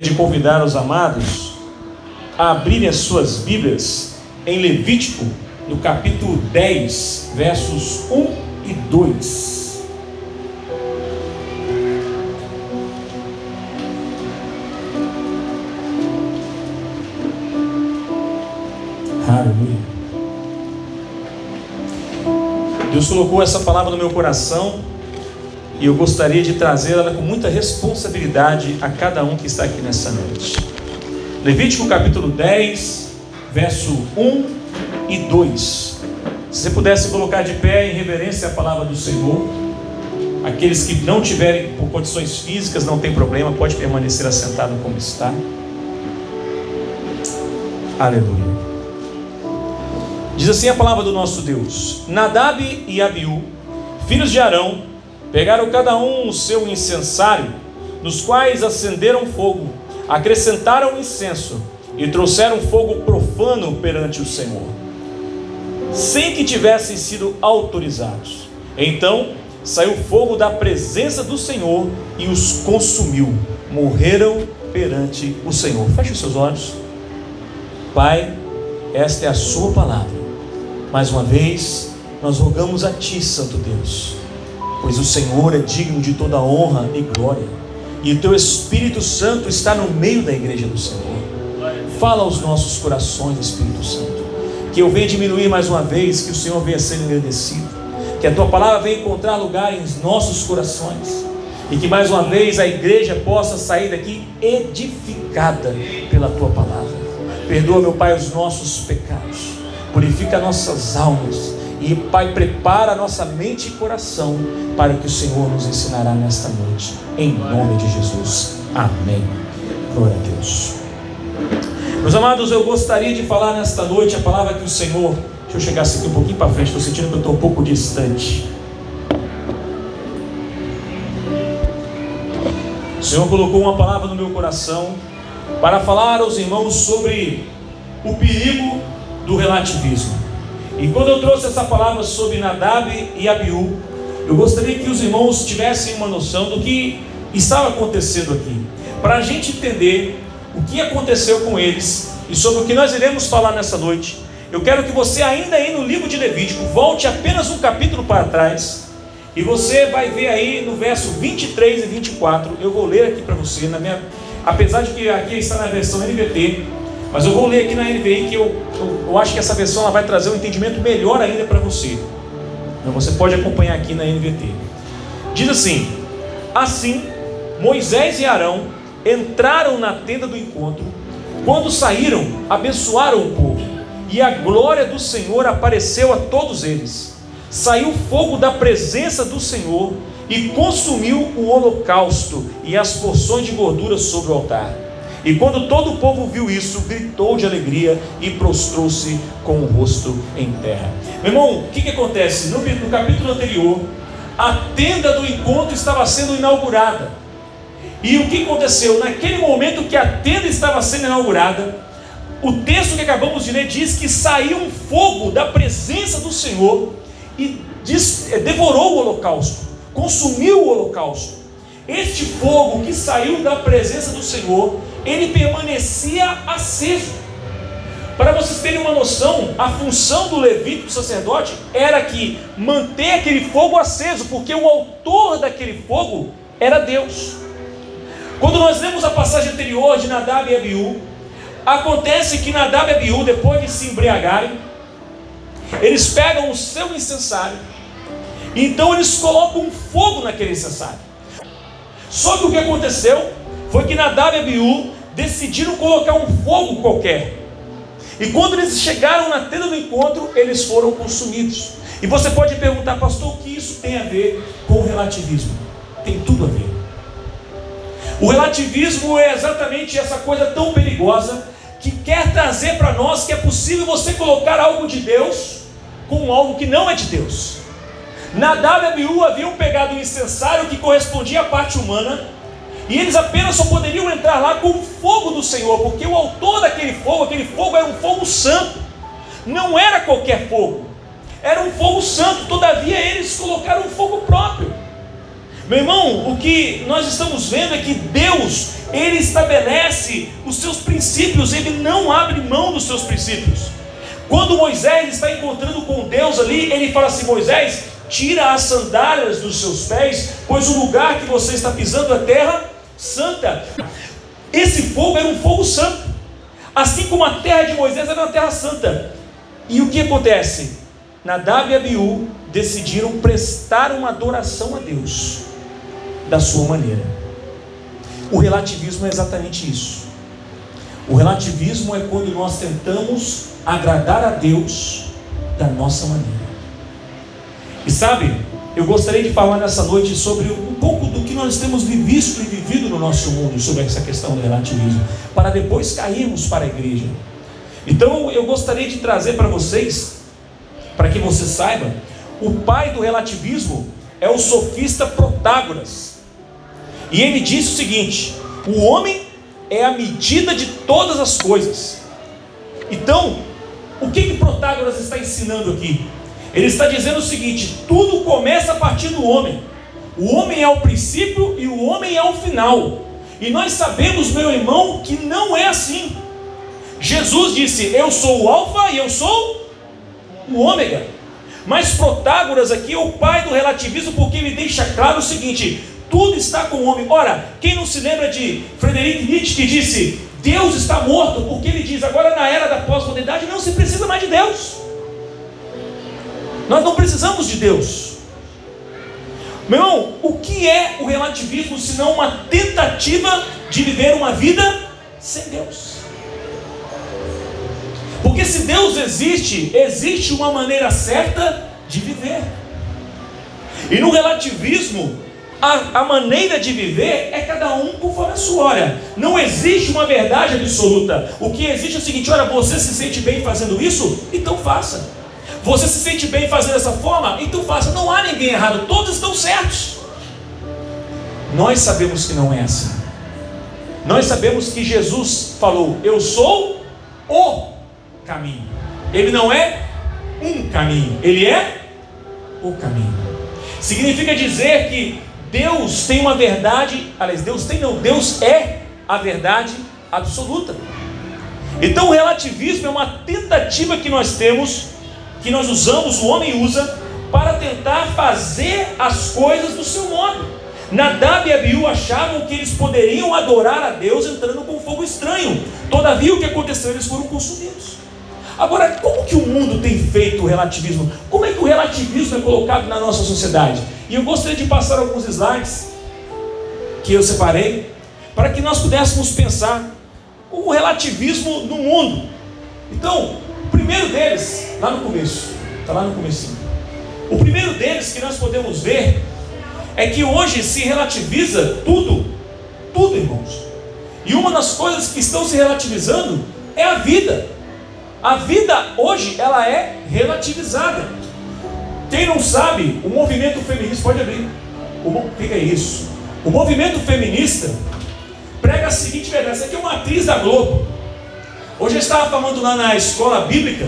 de convidar os amados a abrirem as suas Bíblias em Levítico, no capítulo 10, versos 1 e 2. Aleluia. Deus colocou essa palavra no meu coração e eu gostaria de trazê-la com muita responsabilidade a cada um que está aqui nessa noite. Levítico capítulo 10, verso 1 e 2. Se você pudesse colocar de pé em reverência à palavra do Senhor, aqueles que não tiverem por condições físicas, não tem problema, pode permanecer assentado como está. Aleluia. Diz assim a palavra do nosso Deus: Nadab e Abiú, filhos de Arão, Pegaram cada um o seu incensário, nos quais acenderam fogo, acrescentaram incenso e trouxeram fogo profano perante o Senhor, sem que tivessem sido autorizados. Então saiu fogo da presença do Senhor e os consumiu. Morreram perante o Senhor. Feche os seus olhos. Pai, esta é a Sua palavra. Mais uma vez, nós rogamos a Ti, Santo Deus pois o Senhor é digno de toda honra e glória, e o teu Espírito Santo está no meio da igreja do Senhor. Fala aos nossos corações, Espírito Santo, que eu venha diminuir mais uma vez, que o Senhor venha ser engrandecido, que a tua palavra venha encontrar lugar em nossos corações, e que mais uma vez a igreja possa sair daqui edificada pela tua palavra. Perdoa, meu Pai, os nossos pecados, purifica nossas almas e Pai, prepara nossa mente e coração para o que o Senhor nos ensinará nesta noite. Em nome de Jesus. Amém. Glória a Deus. Meus amados, eu gostaria de falar nesta noite a palavra que o Senhor. Deixa eu chegar aqui um pouquinho para frente, estou sentindo que eu estou um pouco distante. O Senhor colocou uma palavra no meu coração para falar aos irmãos sobre o perigo do relativismo. E quando eu trouxe essa palavra sobre Nadab e Abiú, eu gostaria que os irmãos tivessem uma noção do que estava acontecendo aqui, para a gente entender o que aconteceu com eles e sobre o que nós iremos falar nessa noite. Eu quero que você, ainda aí no livro de Levítico, volte apenas um capítulo para trás e você vai ver aí no verso 23 e 24. Eu vou ler aqui para você, na minha, apesar de que aqui está na versão NVT, mas eu vou ler aqui na NVI que eu, eu, eu acho que essa versão ela vai trazer um entendimento melhor ainda para você. Então você pode acompanhar aqui na NVT. Diz assim: Assim, Moisés e Arão entraram na tenda do encontro. Quando saíram, abençoaram o povo, e a glória do Senhor apareceu a todos eles. Saiu fogo da presença do Senhor e consumiu o holocausto e as porções de gordura sobre o altar. E quando todo o povo viu isso, gritou de alegria e prostrou-se com o rosto em terra. Meu irmão, o que, que acontece? No, no capítulo anterior, a tenda do encontro estava sendo inaugurada. E o que aconteceu? Naquele momento que a tenda estava sendo inaugurada, o texto que acabamos de ler diz que saiu um fogo da presença do Senhor e eh, devorou o holocausto, consumiu o holocausto. Este fogo que saiu da presença do Senhor ele permanecia aceso. Para vocês terem uma noção, a função do levita, do sacerdote, era que manter aquele fogo aceso, porque o autor daquele fogo era Deus. Quando nós lemos a passagem anterior de Nadab e Abiú, acontece que Nadab e Abiú, depois de se embriagarem, eles pegam o seu incensário, então eles colocam fogo naquele incensário. Só que o que aconteceu foi que Nadab e Abiú decidiram colocar um fogo qualquer. E quando eles chegaram na tenda do encontro, eles foram consumidos. E você pode perguntar, pastor, o que isso tem a ver com o relativismo? Tem tudo a ver. O relativismo é exatamente essa coisa tão perigosa que quer trazer para nós que é possível você colocar algo de Deus com algo que não é de Deus. E Abiú haviam pegado um incensário que correspondia à parte humana e eles apenas só poderiam entrar lá com o fogo do Senhor, porque o autor daquele fogo, aquele fogo era um fogo santo. Não era qualquer fogo. Era um fogo santo, todavia eles colocaram um fogo próprio. Meu irmão, o que nós estamos vendo é que Deus, Ele estabelece os seus princípios, Ele não abre mão dos seus princípios. Quando Moisés está encontrando com Deus ali, ele fala assim: Moisés, tira as sandálias dos seus pés, pois o lugar que você está pisando é terra santa. Esse fogo era um fogo santo, assim como a terra de Moisés era uma terra santa. E o que acontece? Nadab e Abiú decidiram prestar uma adoração a Deus da sua maneira. O relativismo é exatamente isso. O relativismo é quando nós tentamos agradar a Deus da nossa maneira. E sabe, eu gostaria de falar nessa noite sobre um pouco do que nós temos visto e vivido no nosso mundo sobre essa questão do relativismo, para depois cairmos para a igreja. Então eu gostaria de trazer para vocês, para que você saiba, o pai do relativismo é o sofista Protágoras. E ele disse o seguinte: o homem é a medida de todas as coisas. Então, o que, que Protágoras está ensinando aqui? Ele está dizendo o seguinte: tudo começa a partir do homem. O homem é o princípio e o homem é o final. E nós sabemos, meu irmão, que não é assim. Jesus disse: Eu sou o Alfa e eu sou o Ômega. Mas Protágoras aqui é o pai do relativismo, porque ele deixa claro o seguinte: tudo está com o homem. Ora, quem não se lembra de Frederic Nietzsche que disse: Deus está morto, porque ele diz, agora na era da pós-modernidade não se precisa mais de Deus. Nós não precisamos de Deus. Meu irmão, o que é o relativismo senão uma tentativa de viver uma vida sem Deus? Porque se Deus existe, existe uma maneira certa de viver. E no relativismo, a, a, maneira de viver é cada um conforme a sua. Olha, não existe uma verdade absoluta. O que existe é o seguinte: olha, você se sente bem fazendo isso? Então faça. Você se sente bem fazendo dessa forma? Então faça. Não há ninguém errado, todos estão certos. Nós sabemos que não é assim. Nós sabemos que Jesus falou: Eu sou o caminho. Ele não é um caminho, ele é o caminho. Significa dizer que Deus tem uma verdade, aliás, Deus tem não, Deus é a verdade absoluta. Então o relativismo é uma tentativa que nós temos, que nós usamos, o homem usa, para tentar fazer as coisas do seu modo. Nadab e Abiú achavam que eles poderiam adorar a Deus entrando com fogo estranho. Todavia o que aconteceu? Eles foram consumidos. Agora, como que o mundo tem feito o relativismo? Como é que o relativismo é colocado na nossa sociedade? E eu gostaria de passar alguns slides que eu separei para que nós pudéssemos pensar o relativismo no mundo. Então, o primeiro deles, lá no começo, está lá no começo. O primeiro deles que nós podemos ver é que hoje se relativiza tudo, tudo, irmãos. E uma das coisas que estão se relativizando é a vida. A vida hoje ela é relativizada. Quem não sabe, o movimento feminista pode abrir. O que é isso? O movimento feminista prega a seguinte verdade: essa aqui é uma atriz da Globo. Hoje eu estava falando lá na escola bíblica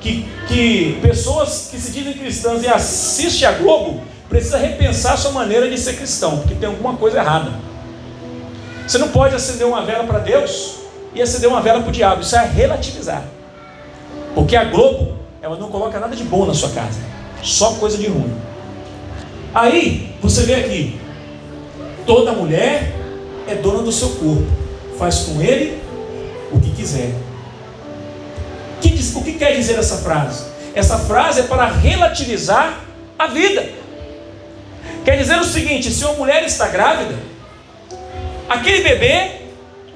que, que pessoas que se dizem cristãs e assistem a Globo precisa repensar a sua maneira de ser cristão, porque tem alguma coisa errada. Você não pode acender uma vela para Deus e acender uma vela para o diabo. Isso é relativizar. Porque a Globo, ela não coloca nada de bom na sua casa, só coisa de ruim. Aí, você vê aqui, toda mulher é dona do seu corpo, faz com ele o que quiser. O que, quer dizer essa frase? Essa frase é para relativizar a vida. Quer dizer o seguinte: se uma mulher está grávida, aquele bebê,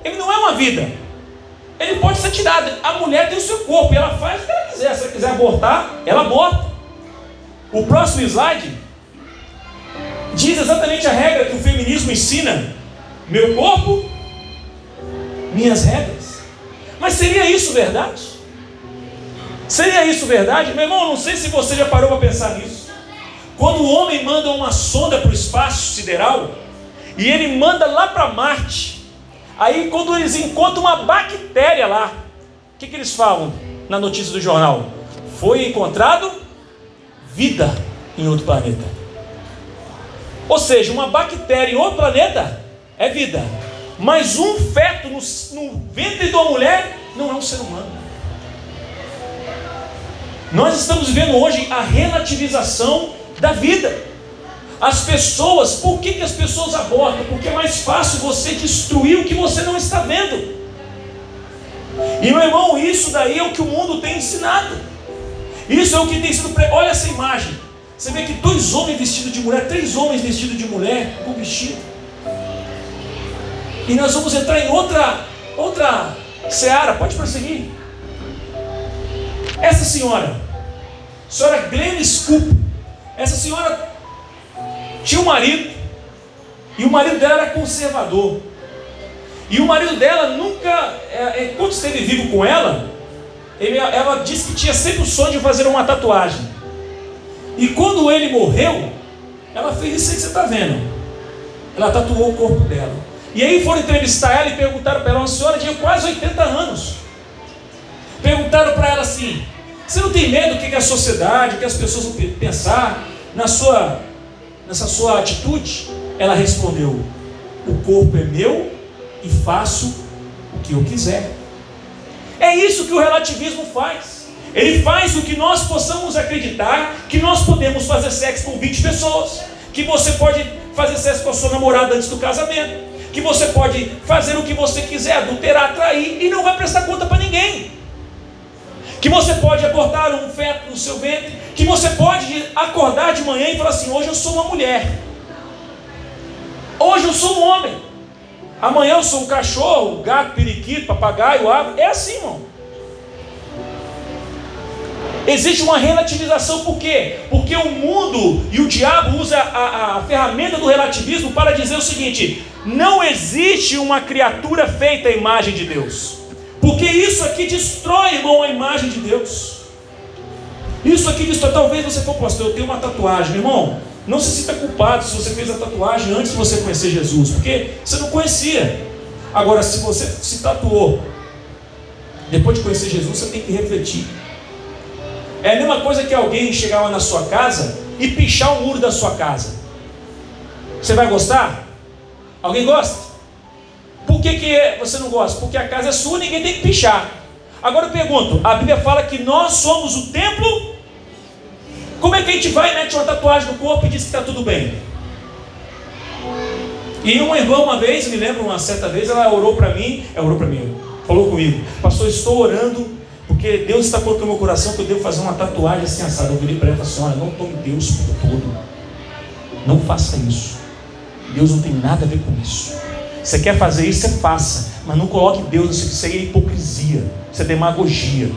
ele não é uma vida, ele pode ser tirado. A mulher tem o seu corpo e ela faz o que ela quiser. Se ela quiser abortar, ela aborta. O próximo slide diz exatamente a regra que o feminismo ensina: meu corpo, minhas regras. Mas seria isso verdade? Seria isso verdade? Meu irmão, não sei se você já parou para pensar nisso. Quando o homem manda uma sonda para o espaço sideral, e ele manda lá para Marte, Aí quando eles encontram uma bactéria lá, o que, que eles falam na notícia do jornal? Foi encontrado vida em outro planeta. Ou seja, uma bactéria em outro planeta é vida. Mas um feto no, no ventre de uma mulher não é um ser humano. Nós estamos vivendo hoje a relativização da vida. As pessoas, por que, que as pessoas abortam? Porque é mais fácil você destruir o que você não está vendo. E meu irmão, isso daí é o que o mundo tem ensinado. Isso é o que tem sido. Olha essa imagem. Você vê que dois homens vestidos de mulher, três homens vestidos de mulher com vestido. E nós vamos entrar em outra, outra seara. Pode prosseguir. Essa senhora, senhora Glenn Scoop, essa senhora tinha um marido, e o marido dela era conservador. E o marido dela nunca, é, é, quando esteve vivo com ela, ela disse que tinha sempre o sonho de fazer uma tatuagem. E quando ele morreu, ela fez isso aí que você está vendo. Ela tatuou o corpo dela. E aí foram entrevistar ela e perguntaram para ela, uma senhora de quase 80 anos. Perguntaram para ela assim: Você não tem medo do que a sociedade, o que as pessoas vão pensar na sua, nessa sua atitude? Ela respondeu: O corpo é meu e faço o que eu quiser. É isso que o relativismo faz. Ele faz o que nós possamos acreditar que nós podemos fazer sexo com 20 pessoas, que você pode fazer sexo com a sua namorada antes do casamento, que você pode fazer o que você quiser, adulterar, trair e não vai prestar conta para ninguém. Que você pode abortar um feto no seu ventre, que você pode acordar de manhã e falar assim: hoje eu sou uma mulher, hoje eu sou um homem, amanhã eu sou um cachorro, gato, periquito, papagaio, ave. É assim, irmão. Existe uma relativização, por quê? Porque o mundo e o diabo usa a, a, ferramenta do relativismo para dizer o seguinte: não existe uma criatura feita à imagem de Deus. Porque isso aqui destrói, irmão, a imagem de Deus. Isso aqui destrói. Talvez você for pastor, eu tenho uma tatuagem, irmão. Não se sinta culpado se você fez a tatuagem antes de você conhecer Jesus, porque você não conhecia. Agora, se você se tatuou depois de conhecer Jesus, você tem que refletir. É a mesma coisa que alguém chegar lá na sua casa e pichar o muro da sua casa. Você vai gostar? Alguém gosta? Por que, que você não gosta? Porque a casa é sua, ninguém tem que pichar. Agora eu pergunto: a Bíblia fala que nós somos o templo. Como é que a gente vai, mete uma tatuagem no corpo e diz que está tudo bem? E uma irmã, uma vez, me lembro, uma certa vez, ela orou para mim, ela orou para mim, falou comigo, pastor, estou orando porque Deus está colocando no meu coração que eu devo fazer uma tatuagem assim assada. Eu virei para ela e assim: não tome Deus por todo. Não faça isso. Deus não tem nada a ver com isso. Você quer fazer isso, você faça. Mas não coloque Deus nisso. Isso aí é hipocrisia. Isso é demagogia.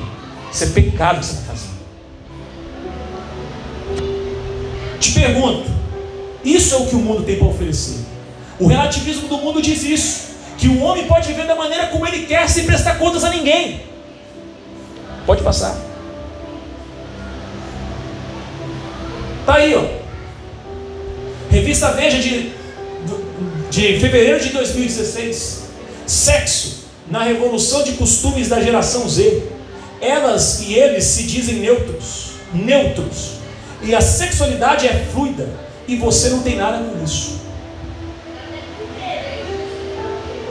Isso é pecado que você está fazendo. Te pergunto: isso é o que o mundo tem para oferecer? O relativismo do mundo diz isso. Que o homem pode viver da maneira como ele quer, sem prestar contas a ninguém. Pode passar. Tá aí, ó. Revista Veja de, de fevereiro de 2016. Sexo na revolução de costumes da geração Z. Elas e eles se dizem neutros. Neutros. E a sexualidade é fluida. E você não tem nada com isso.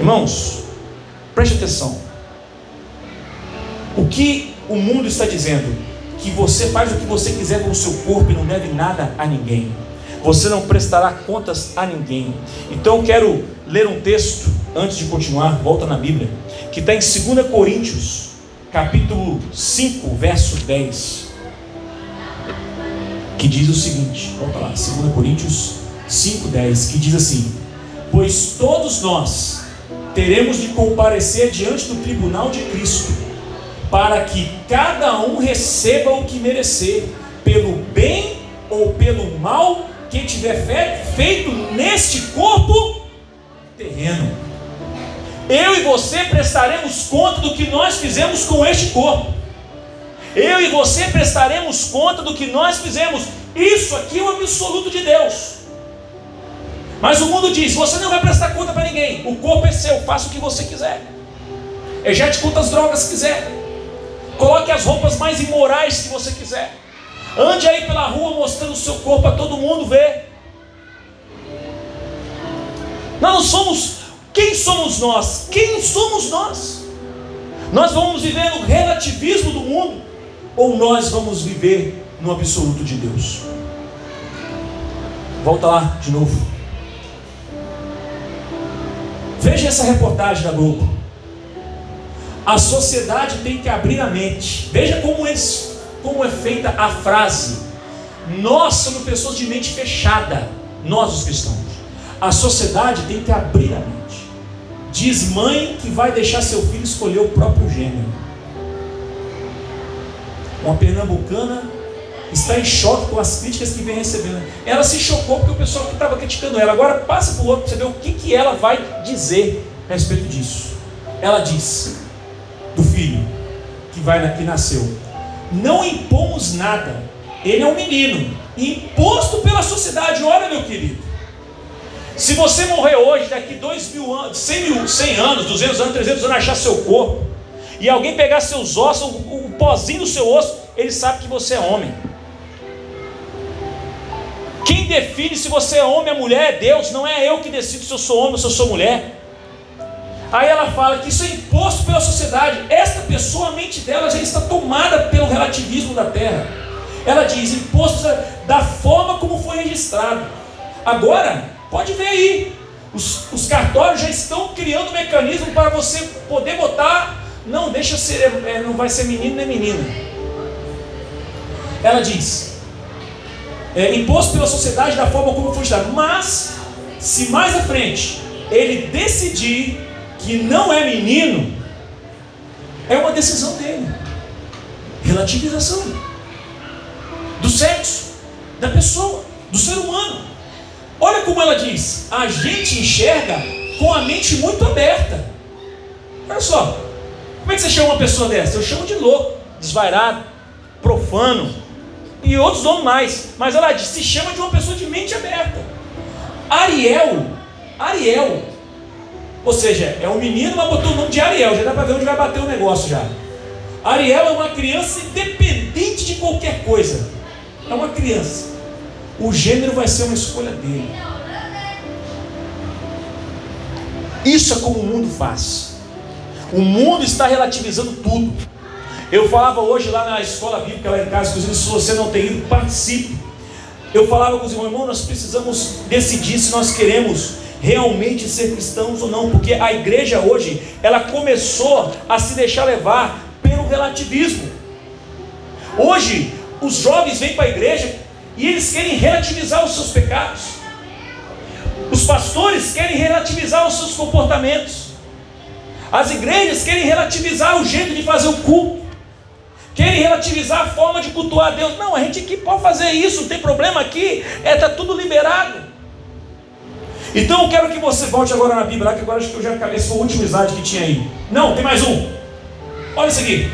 Irmãos, preste atenção. O que o mundo está dizendo que você faz o que você quiser com o seu corpo e não deve nada a ninguém. Você não prestará contas a ninguém. Então eu quero ler um texto antes de continuar, volta na Bíblia, que está em 2 Coríntios, capítulo 5, verso 10. Que diz o seguinte, volta lá, 2 Coríntios 5, 10, que diz assim: Pois todos nós teremos de comparecer diante do tribunal de Cristo para que cada um receba o que merecer, pelo bem ou pelo mal que tiver feito neste corpo terreno. Eu e você prestaremos conta do que nós fizemos com este corpo. Eu e você prestaremos conta do que nós fizemos. Isso aqui é o absoluto de Deus. Mas o mundo diz: você não vai prestar conta para ninguém. O corpo é seu, faça o que você quiser. Ejete quantas drogas quiser. Coloque as roupas mais imorais que você quiser. Ande aí pela rua mostrando o seu corpo para todo mundo ver. Nós não somos. Quem somos nós? Quem somos nós? Nós vamos viver no relativismo do mundo ou nós vamos viver no absoluto de Deus? Volta lá de novo. Veja essa reportagem da Globo. A sociedade tem que abrir a mente. Veja como, eles, como é feita a frase. Nós somos pessoas de mente fechada. Nós, os cristãos. A sociedade tem que abrir a mente. Diz mãe que vai deixar seu filho escolher o próprio gênero. Uma pernambucana está em choque com as críticas que vem recebendo. Ela se chocou porque o pessoal que estava criticando ela. Agora passa para o outro para você o que, que ela vai dizer a respeito disso. Ela diz do filho que vai que nasceu: Não impomos nada. Ele é um menino, imposto pela sociedade. Olha, meu querido. Se você morrer hoje, daqui dois mil anos, 100, mil, 100 anos, 200 anos, 300 anos, achar seu corpo, e alguém pegar seus ossos, o, o pozinho do seu osso, ele sabe que você é homem. Quem define se você é homem ou mulher é Deus, não é eu que decido se eu sou homem ou se eu sou mulher. Aí ela fala que isso é imposto pela sociedade. Esta pessoa, a mente dela já está tomada pelo relativismo da terra. Ela diz imposto da forma como foi registrado. Agora, pode ver aí, os, os cartórios já estão criando um mecanismo para você poder botar. Não, deixa ser, é, não vai ser menino nem menina. Ela diz: é, imposto pela sociedade da forma como foi estudado. Mas, se mais à frente ele decidir que não é menino, é uma decisão dele. Relativização do sexo, da pessoa, do ser humano. Olha como ela diz: a gente enxerga com a mente muito aberta. Olha só, como é que você chama uma pessoa dessa? Eu chamo de louco, desvairado, profano, e outros nomes mais. Mas ela diz, se chama de uma pessoa de mente aberta. Ariel, Ariel, ou seja, é um menino, mas botou o nome de Ariel, já dá para ver onde vai bater o negócio já. Ariel é uma criança independente de qualquer coisa. É uma criança. O gênero vai ser uma escolha dele. Isso é como o mundo faz. O mundo está relativizando tudo. Eu falava hoje lá na escola bíblica, lá em casa, inclusive, se você não tem ido, participe. Eu falava com os irmãos, irmão, nós precisamos decidir se nós queremos realmente ser cristãos ou não, porque a igreja hoje, ela começou a se deixar levar pelo relativismo. Hoje, os jovens vêm para a igreja e eles querem relativizar os seus pecados. Os pastores querem relativizar os seus comportamentos. As igrejas querem relativizar o jeito de fazer o culto. Querem relativizar a forma de cultuar a Deus. Não, a gente aqui pode fazer isso, não tem problema aqui, está é, tá tudo liberado. Então eu quero que você volte agora na Bíblia, que agora acho que eu já acabei essa última slide que tinha aí. Não, tem mais um. Olha isso aqui.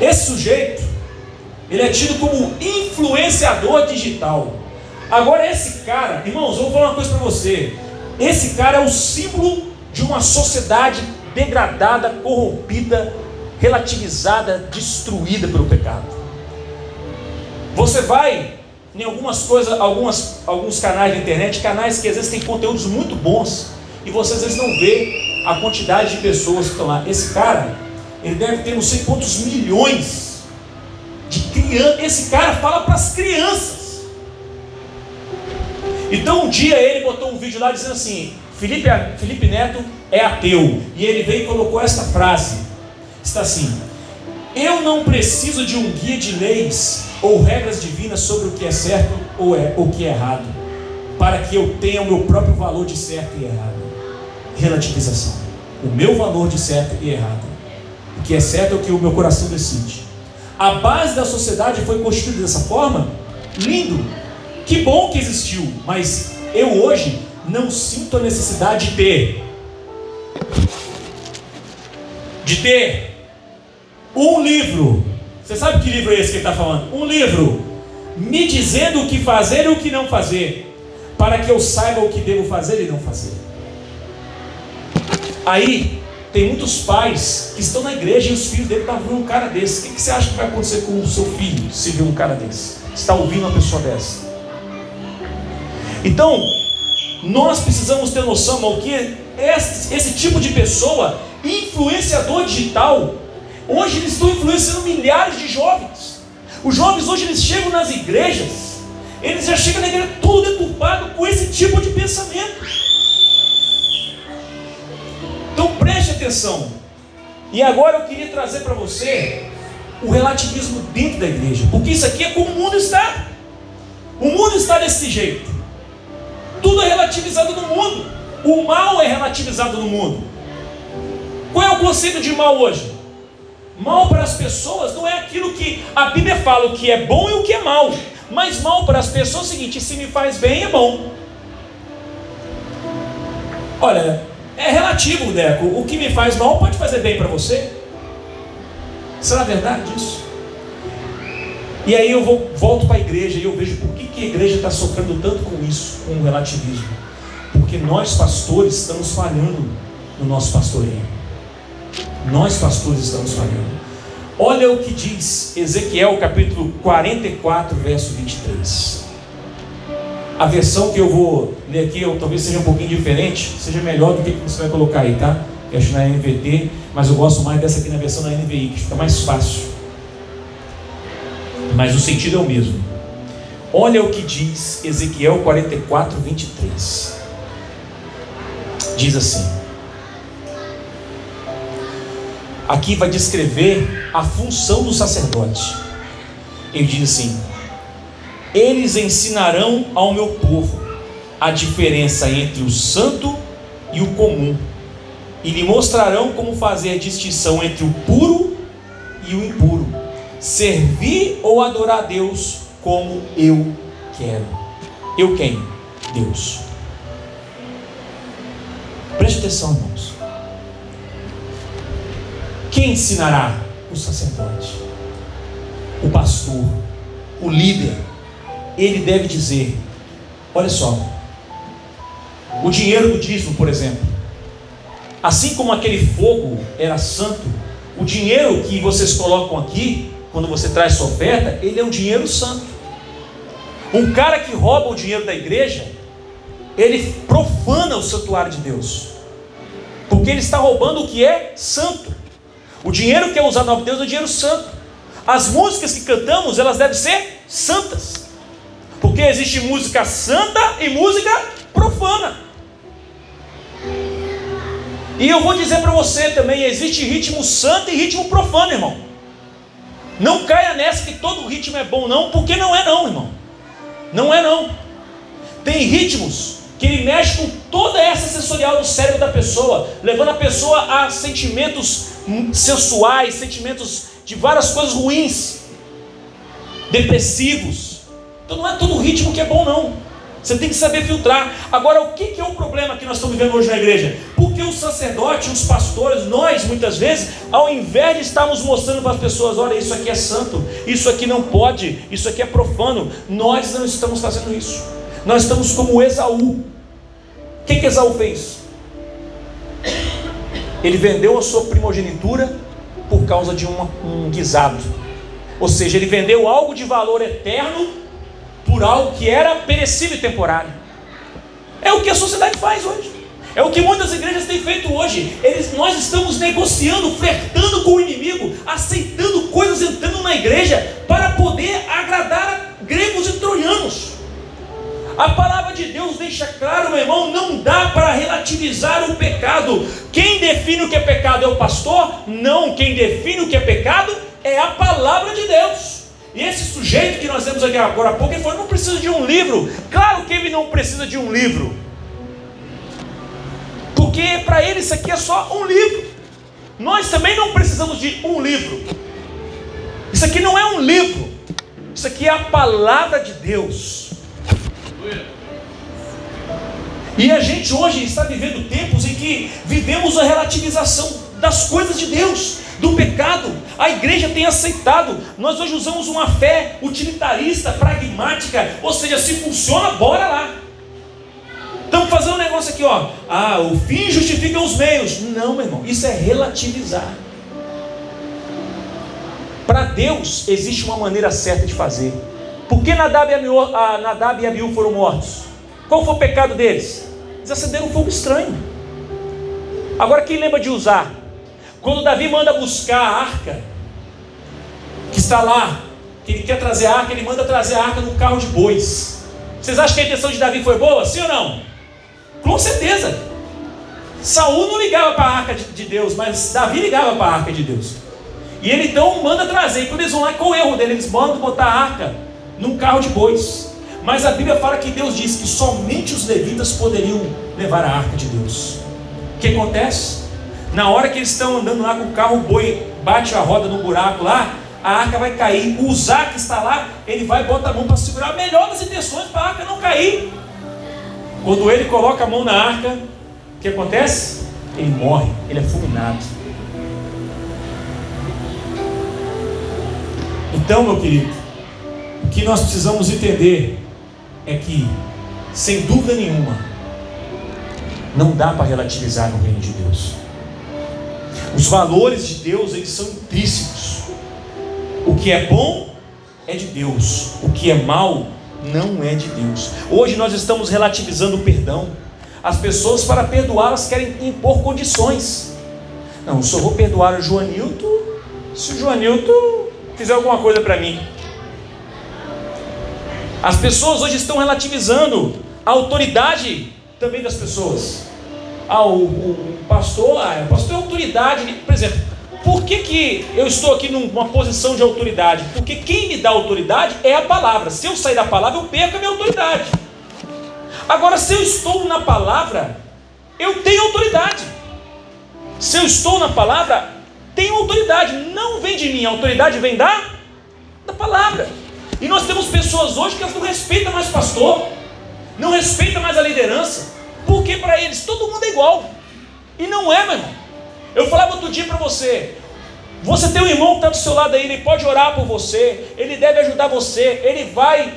Esse sujeito, ele é tido como influenciador digital. Agora esse cara, irmãos, eu vou falar uma coisa para você. Esse cara é o símbolo de uma sociedade degradada, corrompida, relativizada, destruída pelo pecado. Você vai em algumas coisas, algumas, alguns canais da internet, canais que às vezes têm conteúdos muito bons, e você às vezes não vê a quantidade de pessoas que estão lá. Esse cara, ele deve ter não sei quantos milhões de crianças. Esse cara fala para as crianças. Então um dia ele botou um vídeo lá dizendo assim: Felipe, Felipe Neto é ateu. E ele veio e colocou esta frase: está assim: Eu não preciso de um guia de leis ou regras divinas sobre o que é certo ou é o que é errado, para que eu tenha o meu próprio valor de certo e errado. Relativização. O meu valor de certo e errado. O que é certo é o que o meu coração decide. A base da sociedade foi constituída dessa forma. Lindo. Que bom que existiu, mas eu hoje não sinto a necessidade de ter de ter um livro. Você sabe que livro é esse que ele está falando? Um livro me dizendo o que fazer e o que não fazer, para que eu saiba o que devo fazer e não fazer. Aí tem muitos pais que estão na igreja e os filhos dele estão vendo um cara desse. O que você acha que vai acontecer com o seu filho se vir um cara desse? Está ouvindo uma pessoa dessa? Então, nós precisamos ter noção, irmão, que esse, esse tipo de pessoa, influenciador digital, hoje eles estão influenciando milhares de jovens. Os jovens hoje eles chegam nas igrejas, eles já chegam na igreja tudo deturpado com esse tipo de pensamento. Então preste atenção. E agora eu queria trazer para você o relativismo dentro da igreja, porque isso aqui é como o mundo está. O mundo está desse jeito. Tudo é relativizado no mundo. O mal é relativizado no mundo. Qual é o conceito de mal hoje? Mal para as pessoas não é aquilo que a Bíblia fala, o que é bom e o que é mal. Mas mal para as pessoas é o seguinte: se me faz bem, é bom. Olha, é relativo, Deco. O que me faz mal pode fazer bem para você. Será verdade isso? E aí eu vou, volto para a igreja e eu vejo por que, que a igreja está sofrendo tanto com isso, com o relativismo. Porque nós pastores estamos falhando no nosso pastoreio. Nós pastores estamos falhando. Olha o que diz Ezequiel capítulo 44, verso 23. A versão que eu vou ler aqui, eu, talvez seja um pouquinho diferente, seja melhor do que você vai colocar aí, tá? Eu acho na NVT, mas eu gosto mais dessa aqui na versão da NVI, que fica mais fácil mas o sentido é o mesmo. Olha o que diz Ezequiel 44, 23. Diz assim: aqui vai descrever a função do sacerdote. Ele diz assim: Eles ensinarão ao meu povo a diferença entre o santo e o comum, e lhe mostrarão como fazer a distinção entre o puro e o impuro servir ou adorar a Deus como eu quero. Eu quem? Deus. Preste atenção, irmãos. Quem ensinará? O sacerdote, o pastor, o líder. Ele deve dizer: olha só, o dinheiro do dízimo, por exemplo, assim como aquele fogo era santo, o dinheiro que vocês colocam aqui quando você traz sua oferta, ele é um dinheiro santo. Um cara que rouba o dinheiro da igreja, ele profana o santuário de Deus, porque ele está roubando o que é santo. O dinheiro que é usado na Deus é o dinheiro santo. As músicas que cantamos, elas devem ser santas, porque existe música santa e música profana. E eu vou dizer para você também: existe ritmo santo e ritmo profano, irmão. Não caia nessa que todo ritmo é bom, não, porque não é não, irmão. Não é não. Tem ritmos que ele mexe com toda essa sensorial do cérebro da pessoa, levando a pessoa a sentimentos sensuais, sentimentos de várias coisas ruins, depressivos. Então não é todo ritmo que é bom, não. Você tem que saber filtrar. Agora, o que é o problema que nós estamos vivendo hoje na igreja? Porque os sacerdotes, os pastores, nós muitas vezes, ao invés de estarmos mostrando para as pessoas: olha, isso aqui é santo, isso aqui não pode, isso aqui é profano, nós não estamos fazendo isso. Nós estamos como Esaú. O que, que Esaú fez? Ele vendeu a sua primogenitura por causa de um guisado. Ou seja, ele vendeu algo de valor eterno por algo que era perecível e temporário. É o que a sociedade faz hoje. É o que muitas igrejas têm feito hoje. Eles, nós estamos negociando, flertando com o inimigo, aceitando coisas entrando na igreja para poder agradar gregos e troianos. A palavra de Deus deixa claro, meu irmão, não dá para relativizar o pecado. Quem define o que é pecado é o pastor? Não, quem define o que é pecado é a palavra de Deus. E esse sujeito que nós temos aqui agora há pouco, ele falou: não precisa de um livro. Claro que ele não precisa de um livro. Porque para ele isso aqui é só um livro. Nós também não precisamos de um livro. Isso aqui não é um livro. Isso aqui é a palavra de Deus. E a gente hoje está vivendo tempos em que vivemos a relativização das coisas de Deus do pecado. A igreja tem aceitado. Nós hoje usamos uma fé utilitarista, pragmática, ou seja, se funciona, bora lá. Estamos fazendo um negócio aqui, ó. Ah, o fim justifica os meios. Não, meu irmão, isso é relativizar. Para Deus existe uma maneira certa de fazer. Por que Nadab e Abiú, Nadab e foram mortos? Qual foi o pecado deles? Eles acenderam um fogo estranho. Agora quem lembra de usar? Quando Davi manda buscar a arca, que está lá, que ele quer trazer a arca, ele manda trazer a arca num carro de bois. Vocês acham que a intenção de Davi foi boa? Sim ou não? Com certeza. Saul não ligava para a arca de Deus, mas Davi ligava para a arca de Deus. E ele então manda trazer. E quando eles vão lá, qual o erro dele? Eles mandam botar a arca num carro de bois. Mas a Bíblia fala que Deus diz que somente os levitas poderiam levar a arca de Deus. O que acontece? Na hora que eles estão andando lá com o carro, o boi bate a roda no buraco lá, a arca vai cair. O Uzá que está lá, ele vai botar a mão para segurar. Melhor das intenções para a arca não cair. Quando ele coloca a mão na arca, o que acontece? Ele morre, ele é fulminado. Então, meu querido, que nós precisamos entender é que, sem dúvida nenhuma, não dá para relativizar no reino de Deus. Os valores de Deus, eles são intrínsecos. O que é bom é de Deus, o que é mal não é de Deus. Hoje nós estamos relativizando o perdão. As pessoas, para perdoá-las, querem impor condições. Não, eu só vou perdoar o Joanilton se o Joanilton fizer alguma coisa para mim. As pessoas hoje estão relativizando a autoridade também das pessoas. Ah, o, o pastor, ah, o pastor é autoridade. Por exemplo, por que, que eu estou aqui numa posição de autoridade? Porque quem me dá autoridade é a palavra. Se eu sair da palavra, eu perco a minha autoridade. Agora, se eu estou na palavra, eu tenho autoridade. Se eu estou na palavra, tenho autoridade. Não vem de mim, a autoridade vem da, da palavra. E nós temos pessoas hoje que elas não respeitam mais pastor, não respeitam mais a liderança, porque para eles todo mundo é igual. E não é, meu irmão. Eu falava outro dia para você: você tem um irmão que está do seu lado aí, ele pode orar por você, ele deve ajudar você, ele vai,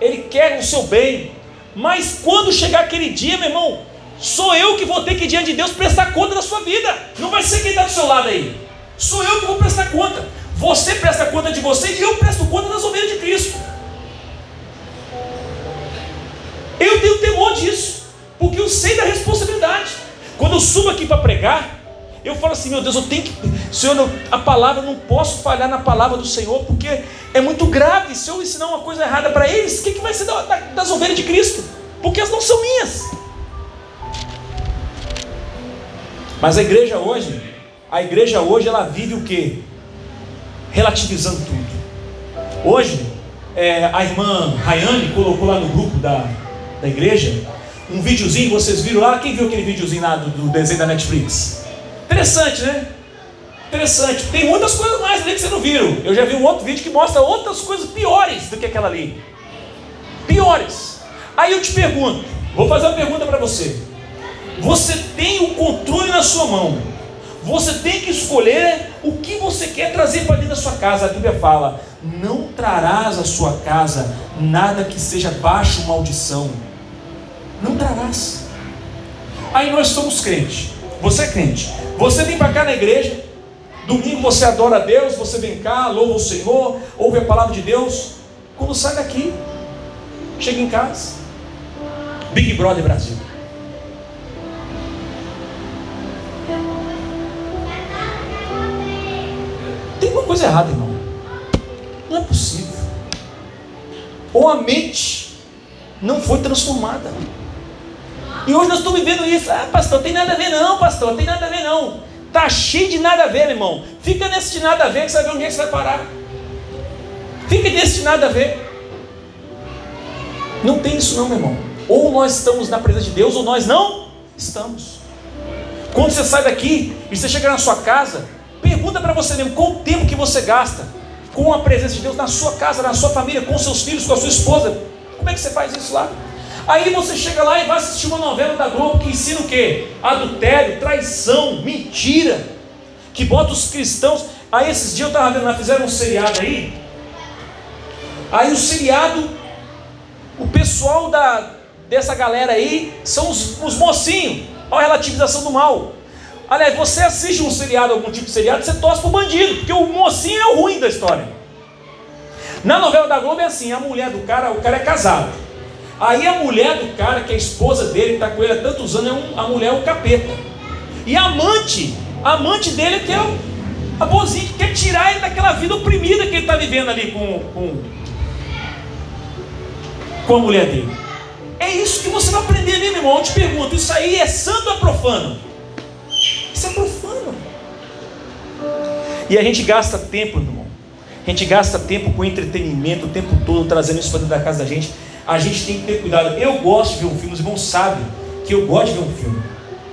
ele quer o seu bem. Mas quando chegar aquele dia, meu irmão, sou eu que vou ter que diante de Deus prestar conta da sua vida. Não vai ser quem está do seu lado aí. Sou eu que vou prestar conta. Você presta conta de você e eu presto conta das ovelhas de Cristo. Eu tenho temor disso, porque eu sei da responsabilidade. Quando eu subo aqui para pregar, eu falo assim: meu Deus, eu tenho que. Senhor, a palavra, não posso falhar na palavra do Senhor, porque é muito grave. Se eu ensinar uma coisa errada para eles, o que, que vai ser das ovelhas de Cristo? Porque elas não são minhas. Mas a igreja hoje, a igreja hoje, ela vive o que? Relativizando tudo. Hoje, é, a irmã Rayane colocou lá no grupo da, da igreja um videozinho, vocês viram lá? Quem viu aquele videozinho lá do, do desenho da Netflix? Interessante, né? Interessante. Tem muitas coisas mais ali que vocês não viram. Eu já vi um outro vídeo que mostra outras coisas piores do que aquela ali. Piores. Aí eu te pergunto, vou fazer uma pergunta para você. Você tem o controle na sua mão você tem que escolher o que você quer trazer para dentro da sua casa. A Bíblia fala: não trarás à sua casa nada que seja baixo maldição. Não trarás. Aí nós somos crentes. Você é crente. Você vem para cá na igreja. Domingo você adora a Deus. Você vem cá, louva o Senhor, ouve a palavra de Deus. Quando sai daqui, chega em casa. Big Brother Brasil. Coisa errada, irmão. Não é possível. Ou a mente não foi transformada. E hoje nós estamos vivendo isso. Ah, pastor, tem nada a ver não, pastor, tem nada a ver não. Tá cheio de nada a ver, meu irmão. Fica nesse de nada a ver que você vai ver onde é que você vai parar. Fica nesse de nada a ver. Não tem isso não, meu irmão. Ou nós estamos na presença de Deus, ou nós não estamos. Quando você sai daqui e você chega na sua casa, Pergunta para você mesmo: qual o tempo que você gasta com a presença de Deus na sua casa, na sua família, com seus filhos, com a sua esposa? Como é que você faz isso lá? Aí você chega lá e vai assistir uma novela da Globo que ensina o quê? Adultério, traição, mentira, que bota os cristãos. Aí esses dias eu estava vendo lá, fizeram um seriado aí. Aí o seriado, o pessoal da, dessa galera aí são os, os mocinhos. Olha a relativização do mal. Aliás, você assiste um seriado, algum tipo de seriado, você torce pro bandido, porque o mocinho é o ruim da história. Na novela da Globo é assim, a mulher do cara, o cara é casado. Aí a mulher do cara, que é a esposa dele, que está com ele há tantos anos, é um, a mulher é o capeta. E a amante, a amante dele que é a boazinha, que quer tirar ele daquela vida oprimida que ele está vivendo ali com, com, com a mulher dele. É isso que você vai aprender ali, meu irmão. Eu te pergunto, isso aí é santo ou é profano? Isso é profano. E a gente gasta tempo, irmão. A gente gasta tempo com entretenimento o tempo todo, trazendo isso para dentro da casa da gente. A gente tem que ter cuidado. Eu gosto de ver um filme, os irmãos sabem que eu gosto de ver um filme.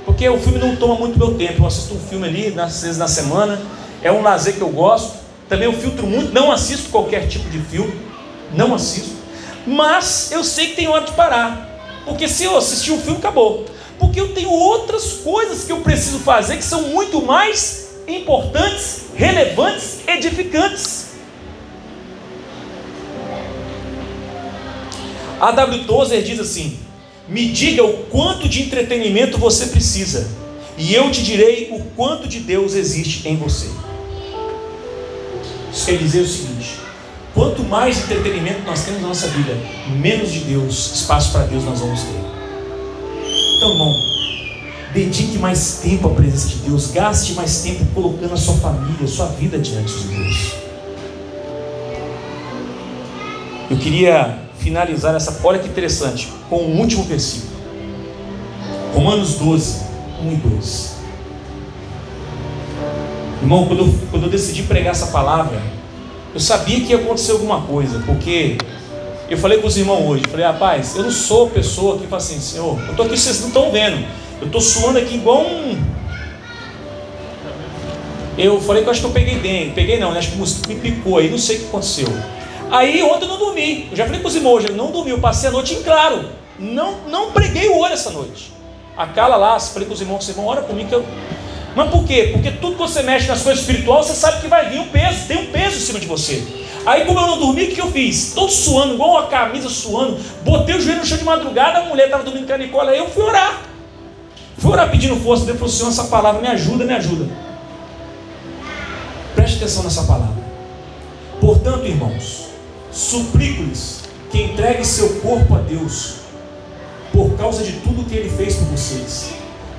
Porque o filme não toma muito meu tempo. Eu assisto um filme ali, às vezes na semana. É um lazer que eu gosto. Também eu filtro muito, não assisto qualquer tipo de filme. Não assisto. Mas eu sei que tem hora de parar. Porque se eu assistir um filme, acabou. Porque eu tenho outras coisas que eu preciso fazer que são muito mais importantes, relevantes, edificantes. A W. Tozer diz assim: Me diga o quanto de entretenimento você precisa, e eu te direi o quanto de Deus existe em você. Isso quer dizer o seguinte: Quanto mais entretenimento nós temos na nossa vida, menos de Deus, espaço para Deus nós vamos ter. Então, irmão, dedique mais tempo à presença de Deus, gaste mais tempo colocando a sua família, a sua vida diante de Deus. Eu queria finalizar essa, olha que interessante, com o último versículo. Romanos 12, 1 e 2. Irmão, quando eu, quando eu decidi pregar essa palavra, eu sabia que ia acontecer alguma coisa, porque eu falei com os irmãos hoje, falei, rapaz, eu não sou pessoa que fala assim, Senhor, eu estou aqui, vocês não estão vendo, eu estou suando aqui igual um. Eu falei que eu acho que eu peguei dengue, peguei não, né? acho que me picou aí, não sei o que aconteceu. Aí ontem eu não dormi, eu já falei com os irmãos hoje, eu não dormi, eu passei a noite em claro, não, não preguei o olho essa noite. A Cala lá, falei com os irmãos, irmão, ora por mim que eu mas por quê? Porque tudo que você mexe nas coisas espirituais, você sabe que vai vir um peso, tem um peso em cima de você. Aí, como eu não dormi, o que eu fiz? Todo suando, igual uma camisa suando, botei o joelho no chão de madrugada, a mulher estava dormindo com a Nicole, aí eu fui orar. Fui orar pedindo força, Deus falou: Senhor, essa palavra me ajuda, me ajuda. Preste atenção nessa palavra. Portanto, irmãos, suplico-lhes que entregue seu corpo a Deus, por causa de tudo que Ele fez por vocês,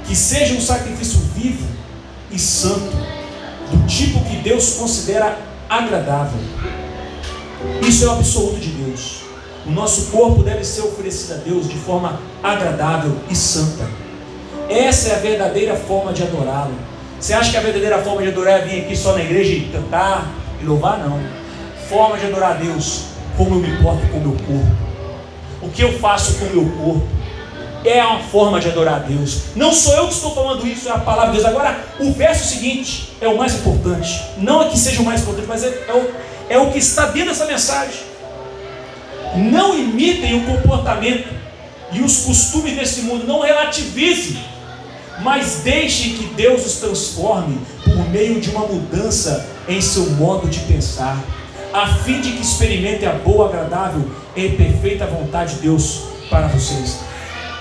que seja um sacrifício vivo e santo, do tipo que Deus considera agradável. Isso é o absoluto de Deus. O nosso corpo deve ser oferecido a Deus de forma agradável e santa. Essa é a verdadeira forma de adorá-lo. Você acha que a verdadeira forma de adorar é vir aqui só na igreja e cantar e louvar? Não. Forma de adorar a Deus, como eu me porto com o meu corpo. O que eu faço com o meu corpo é uma forma de adorar a Deus. Não sou eu que estou falando isso, é a palavra de Deus. Agora, o verso seguinte é o mais importante. Não é que seja o mais importante, mas é, é, o, é o que está dentro dessa mensagem. Não imitem o comportamento e os costumes desse mundo, não relativize, mas deixe que Deus os transforme por meio de uma mudança em seu modo de pensar, a fim de que experimentem a boa, agradável e perfeita vontade de Deus para vocês.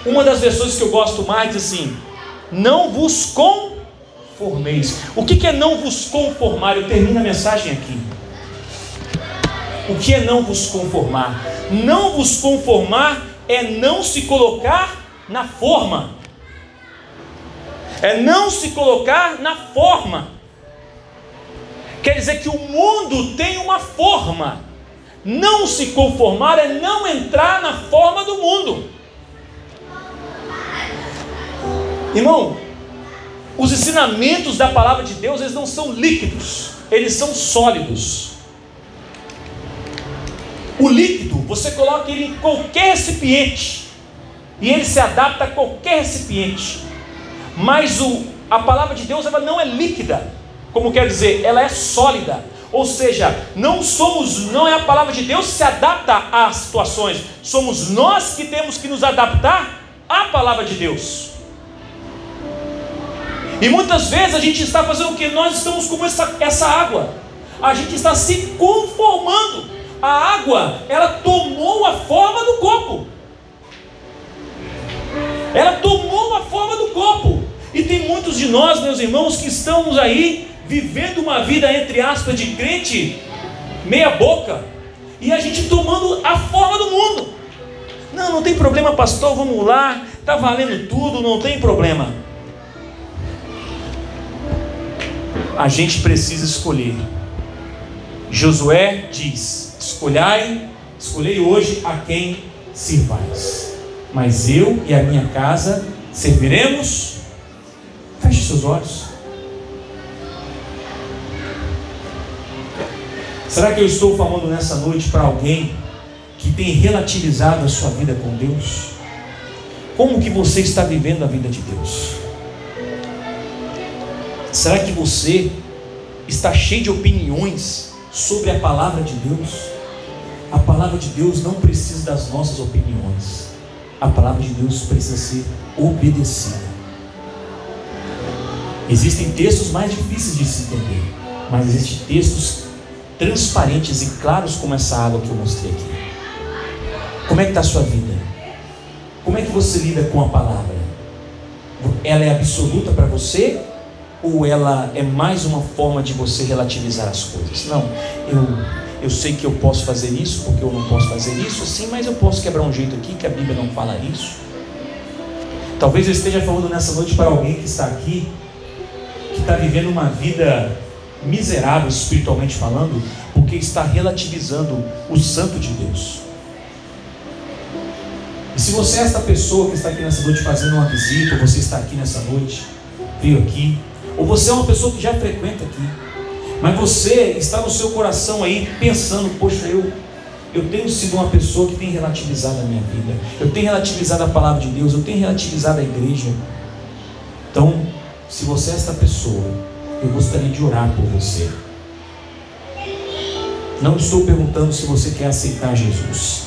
Uma das versões que eu gosto mais diz assim: Não vos conformeis. O que é não vos conformar? Eu termino a mensagem aqui. O que é não vos conformar? Não vos conformar é não se colocar na forma. É não se colocar na forma. Quer dizer que o mundo tem uma forma. Não se conformar é não entrar na forma do mundo. Irmão, os ensinamentos da palavra de Deus, eles não são líquidos, eles são sólidos. O líquido, você coloca ele em qualquer recipiente, e ele se adapta a qualquer recipiente. Mas o, a palavra de Deus ela não é líquida, como quer dizer, ela é sólida. Ou seja, não somos, não é a palavra de Deus que se adapta às situações, somos nós que temos que nos adaptar à palavra de Deus. E muitas vezes a gente está fazendo o que? Nós estamos como essa, essa água. A gente está se conformando. A água, ela tomou a forma do copo. Ela tomou a forma do copo. E tem muitos de nós, meus irmãos, que estamos aí vivendo uma vida, entre aspas, de crente meia boca. E a gente tomando a forma do mundo. Não, não tem problema, pastor, vamos lá, está valendo tudo, não tem problema. A gente precisa escolher. Josué diz: escolhai, escolhei hoje a quem sirvais. Mas eu e a minha casa serviremos. Feche seus olhos. Será que eu estou falando nessa noite para alguém que tem relativizado a sua vida com Deus? Como que você está vivendo a vida de Deus? Será que você está cheio de opiniões sobre a palavra de Deus? A palavra de Deus não precisa das nossas opiniões. A palavra de Deus precisa ser obedecida. Existem textos mais difíceis de se entender, mas existem textos transparentes e claros como essa água que eu mostrei aqui. Como é que está a sua vida? Como é que você lida com a palavra? Ela é absoluta para você ou ela é mais uma forma de você relativizar as coisas? Não, eu eu sei que eu posso fazer isso porque eu não posso fazer isso, sim, mas eu posso quebrar um jeito aqui que a Bíblia não fala isso. Talvez eu esteja falando nessa noite para alguém que está aqui, que está vivendo uma vida miserável espiritualmente falando, porque está relativizando o santo de Deus. E se você é esta pessoa que está aqui nessa noite fazendo uma visita, ou você está aqui nessa noite, veio aqui, ou você é uma pessoa que já frequenta aqui, mas você está no seu coração aí pensando, poxa, eu eu tenho sido uma pessoa que tem relativizado a minha vida, eu tenho relativizado a palavra de Deus, eu tenho relativizado a igreja. Então, se você é esta pessoa, eu gostaria de orar por você. Não estou perguntando se você quer aceitar Jesus.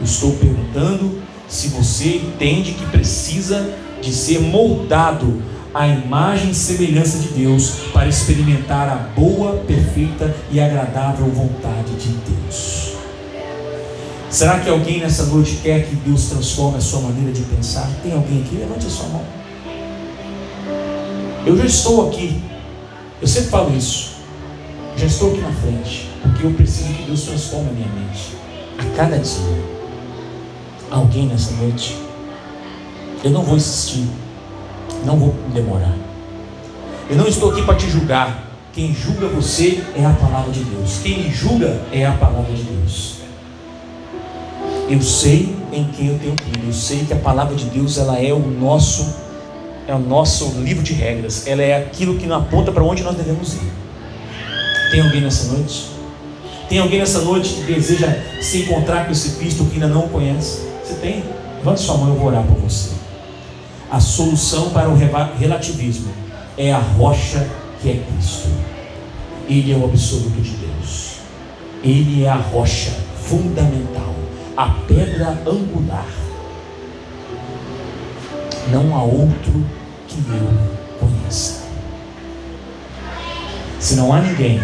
Eu estou perguntando se você entende que precisa de ser moldado à imagem e semelhança de Deus para experimentar a boa, perfeita e agradável vontade de Deus. Será que alguém nessa noite quer que Deus transforme a sua maneira de pensar? Tem alguém aqui? Levante a sua mão. Eu já estou aqui eu sempre falo isso. Já estou aqui na frente, porque eu preciso que Deus transforme a minha mente. A cada dia. Alguém nessa noite. Eu não vou insistir. Não vou demorar. Eu não estou aqui para te julgar. Quem julga você é a palavra de Deus. Quem me julga é a palavra de Deus. Eu sei em quem eu tenho crido. Eu sei que a palavra de Deus ela é o nosso é o nosso livro de regras, ela é aquilo que nos aponta para onde nós devemos ir. Tem alguém nessa noite? Tem alguém nessa noite que deseja se encontrar com esse Cristo que ainda não conhece? Você tem? Levante sua mão, eu vou orar por você. A solução para o relativismo é a rocha que é Cristo. Ele é o absoluto de Deus. Ele é a rocha fundamental, a pedra angular não há outro que eu conheça. Se não há ninguém,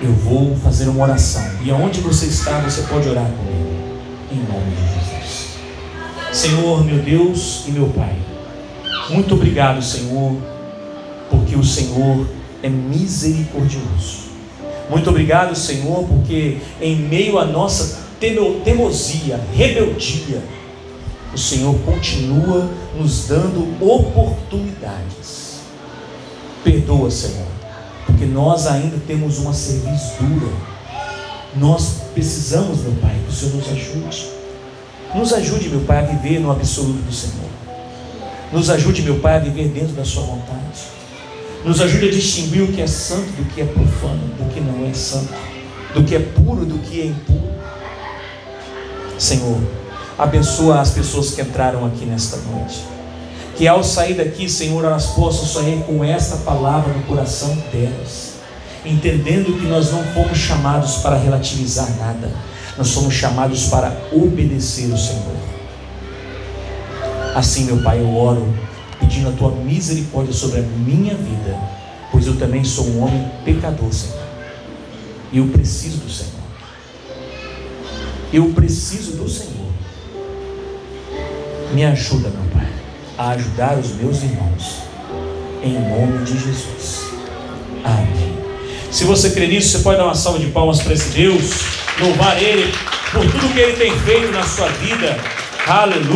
eu vou fazer uma oração. E aonde você está, você pode orar comigo. Em nome de Jesus. Senhor, meu Deus e meu Pai, muito obrigado, Senhor, porque o Senhor é misericordioso. Muito obrigado, Senhor, porque em meio à nossa teimosia, rebeldia, o Senhor continua nos dando oportunidades. Perdoa, Senhor, porque nós ainda temos uma servidura. Nós precisamos, meu Pai, que o Senhor nos ajude. Nos ajude, meu Pai, a viver no absoluto do Senhor. Nos ajude, meu Pai, a viver dentro da Sua vontade. Nos ajude a distinguir o que é santo do que é profano, do que não é santo, do que é puro do que é impuro. Senhor, Abençoa as pessoas que entraram aqui nesta noite. Que ao sair daqui, Senhor, elas possam sair com esta palavra no coração delas, entendendo que nós não fomos chamados para relativizar nada, nós fomos chamados para obedecer o Senhor. Assim, meu Pai, eu oro pedindo a tua misericórdia sobre a minha vida, pois eu também sou um homem pecador, Senhor. E eu preciso do Senhor. Eu preciso do Senhor. Me ajuda, meu Pai, a ajudar os meus irmãos. Em nome de Jesus. Amém. Se você crê nisso, você pode dar uma salva de palmas para esse Deus, louvar Ele. por tudo que ele tem feito na sua vida. Aleluia.